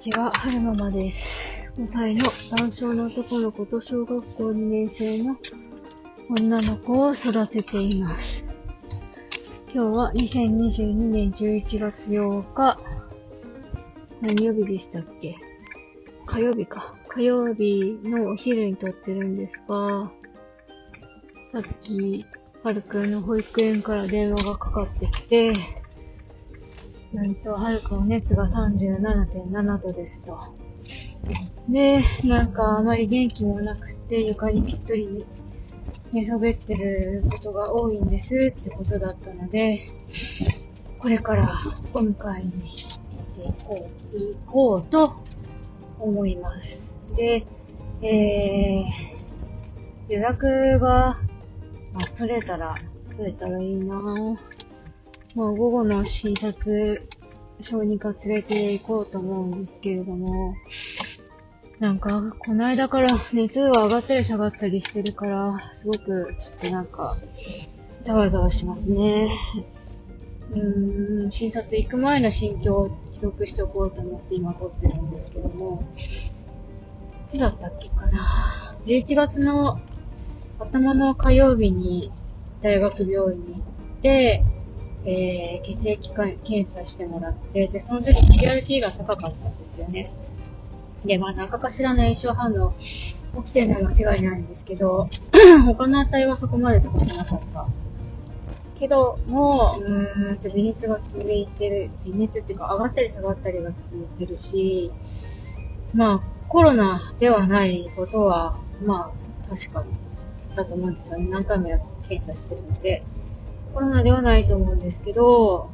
ちは、はるままです。5歳の男性の男の子と小学校2年生の女の子を育てています。今日は2022年11月8日、何曜日でしたっけ？火曜日か。火曜日のお昼に撮ってるんですが、さっき、はるくんの保育園から電話がかかってきて、なんと、はるくん熱が37.7度ですと。で、なんかあまり元気もなくて床にぴっとり寝そべってることが多いんですってことだったので、これからお迎えに行こう、行こうと思います。で、えー、予約が、まあ、取れたら、取れたらいいなぁ。まあ、午後の診察、小児科連れて行こうと思うんですけれども、なんか、この間から熱は上がったり下がったりしてるから、すごく、ちょっとなんか、ざわざわしますね。うーん、診察行く前の心境を記録しておこうと思って今撮ってるんですけども、いつだったっけかな。11月の頭の火曜日に大学病院に行って、えー、血液か検査してもらって、で、その時 CRP が高かったんですよね。で、まあ、何かしらの炎症反応起きてるのは間違いないんですけど、他の値はそこまで高くなかった。けど、もう、うーんと、微熱が続いてる、微熱っていうか、上がったり下がったりが続いてるし、まあ、コロナではないことは、まあ、確かだと思うんですよね。何回もや検査してるので。コロナではないと思うんですけど、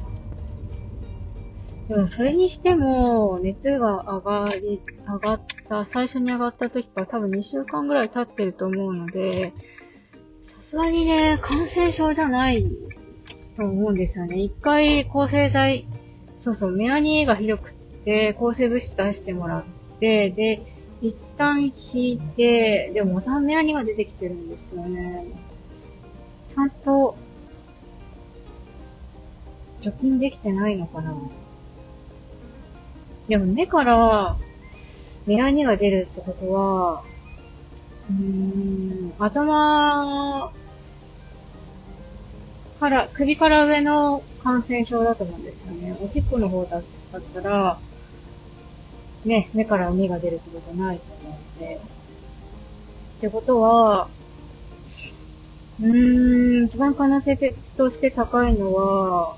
でもそれにしても、熱が上がり、上がった、最初に上がった時から多分2週間ぐらい経ってると思うので、さすがにね、感染症じゃないと思うんですよね。一回抗生剤、そうそう、メアニがひどくて、抗生物質出してもらって、で、一旦引いて、でもまたメアニが出てきてるんですよね。ちゃんと、除菌できてないのかなでも目からメラニが出るってことは、うーん、頭から、首から上の感染症だと思うんですよね。おしっこの方だったら、ね、目から海が出るってことはないと思うんで。ってことは、うーん、一番可能性として高いのは、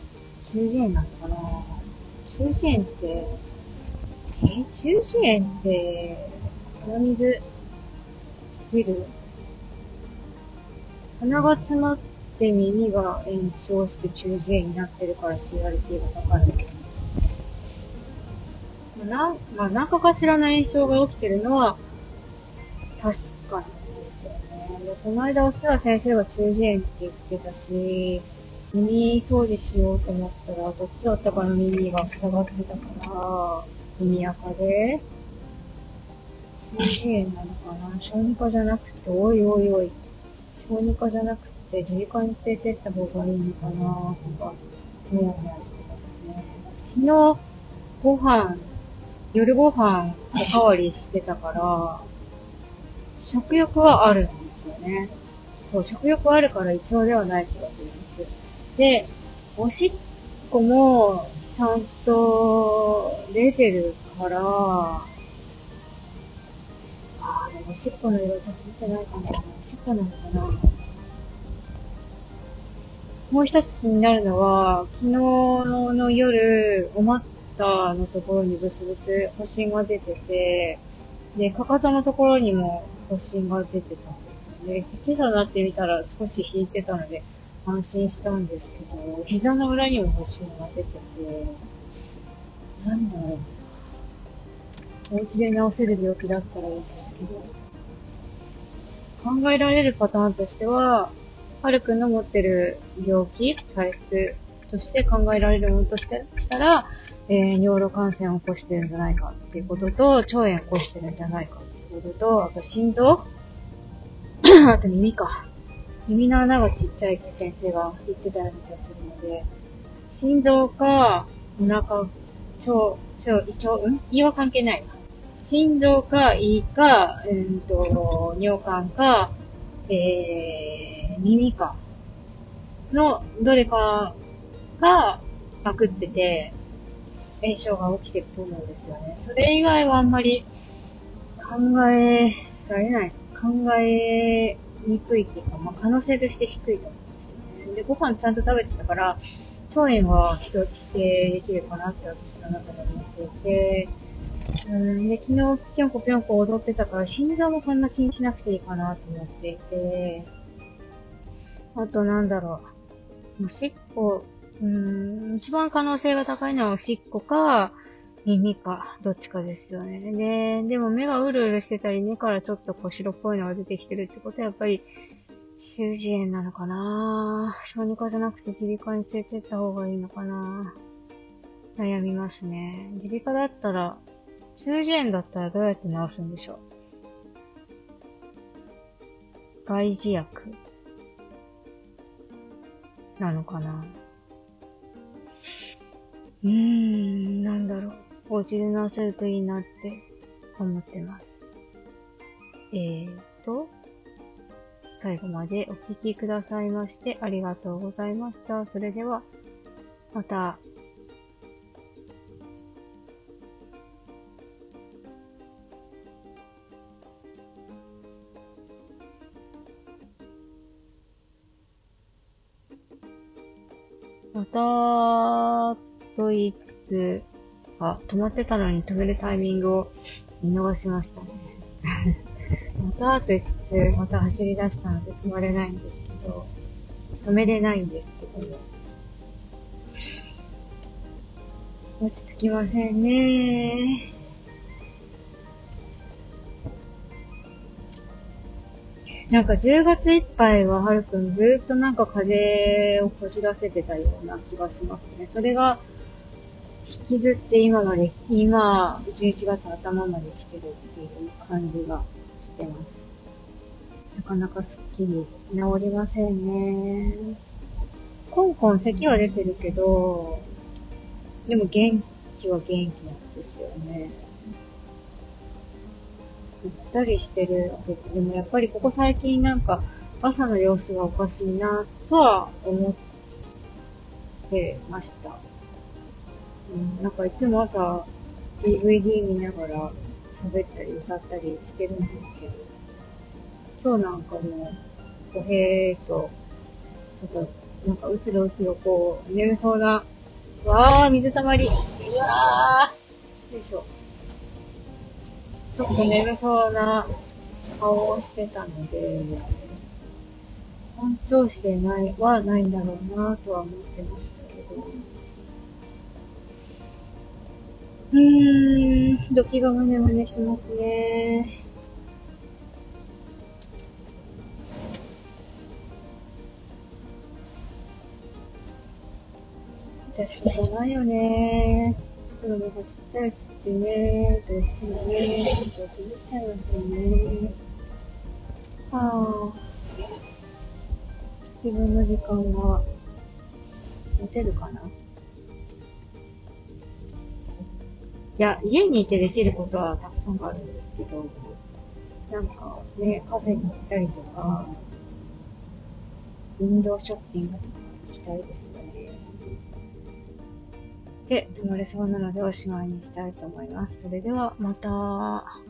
中耳炎なのかな中耳炎って、え、中耳炎って、鼻水出る鼻が詰まって耳が炎症して中耳炎になってるから CRT が高いのかな。まあ、な、まあ、何かかしらの炎症が起きてるのは、確かにですよね。でこの間、おすら先生が中耳炎って言ってたし、耳掃除しようと思ったら、どっちだったかの耳が塞がってたから、耳垢で、中耳炎なのかな小児科じゃなくて、おいおいおい、小児科じゃなくて、耳鼻科に連れてった方がいいのかなとか、もやもやしてますね。昨日、ご飯、夜ご飯おかわりしてたから、食欲はあるんですよね。そう、食欲あるから胃腸ではない気がするんです。で、おしっこもちゃんと出てるから、あーでもおしっこの色ちょっと見てないかな。おしっこなのかな。もう一つ気になるのは、昨日の夜、お股のところにブツブツ発疹が出てて、で、かかとのところにも発疹が出てたんですよね。今朝になってみたら少し引いてたので、安心したんですけど、膝の裏にも発疹が出てて、なんだろう。お家で治せる病気だったらいいんですけど、考えられるパターンとしては、はるくんの持ってる病気、体質として考えられるものとしてしたら、えー、尿路感染を起こしてるんじゃないかっていうことと、腸炎を起こしてるんじゃないかっていうことと、あと心臓 あと耳か。耳の穴がちっちゃいって先生が言ってたような気がするので、心臓か、お腹、腸、ちょ、一応、うん？胃は関係ない。心臓か胃か、うんと、尿管か、えー、耳か。の、どれかが、パクってて、炎症が起きてると思うんですよね。それ以外はあんまり考えられない。考えにくいっていうか、まあ、可能性として低いと思うんですよね。で、ご飯ちゃんと食べてたから、腸炎は人規定できるかなって私の中で思っていて、うんで、昨日ぴょんこぴょんこ踊ってたから、心臓もそんな気にしなくていいかなと思っていて、あとなんだろう。おしっこ、うん、一番可能性が高いのはおしっこか、耳か、どっちかですよね。で、でも目がうるうるしてたり、目からちょっとこう白っぽいのが出てきてるってことはやっぱり、中耳炎なのかな。小児科じゃなくて耳鼻科に連れてった方がいいのかな。悩みますね。耳鼻科だったら、中耳炎だったらどうやって治すんでしょう。外耳薬。なのかな。うーん、なんだろう。お家で治せるといいなって思ってます。えーと、最後までお聴きくださいましてありがとうございました。それでは、またまた、と言いつつ、あ、止まってたのに止めるタイミングを見逃しましたね。またと言いつつ、また走り出したので止まれないんですけど、止めれないんですけど、落ち着きませんね。なんか10月いっぱいははるくんずっとなんか風邪をこじらせてたような気がしますね。それが引きずって今まで、今、11月頭まで来てるっていう感じがしてます。なかなかすっきり治りませんね。コンコン咳は出てるけど、でも元気は元気なんですよね。ぐったりしてる、でもやっぱりここ最近なんか朝の様子がおかしいなとは思ってました。うん、なんかいつも朝 DVD 見ながら喋ったり歌ったりしてるんですけど、今日なんかもう、おへーと、ちょっと、なんかうつろうつろこう、眠そうな、わー、水たまり、うわー、よいしょ。ちょっと眠そうな顔をしてたので、本調子でないはないんだろうなとは思ってましたけど。うーん、ドキが胸胸しますね。確かにないよね子供がちっちゃいうちってね、どうしてもね、緊張崩しちゃいますよね。はあ、自分の時間は持てるかな？いや、家にいてできることはたくさんあるんですけど、なんかね、カフェに行ったりとか、ウィンドウショッピングとか行きたいですよね。で、泊まれそうなのでおしまいにしたいと思います。それではまた。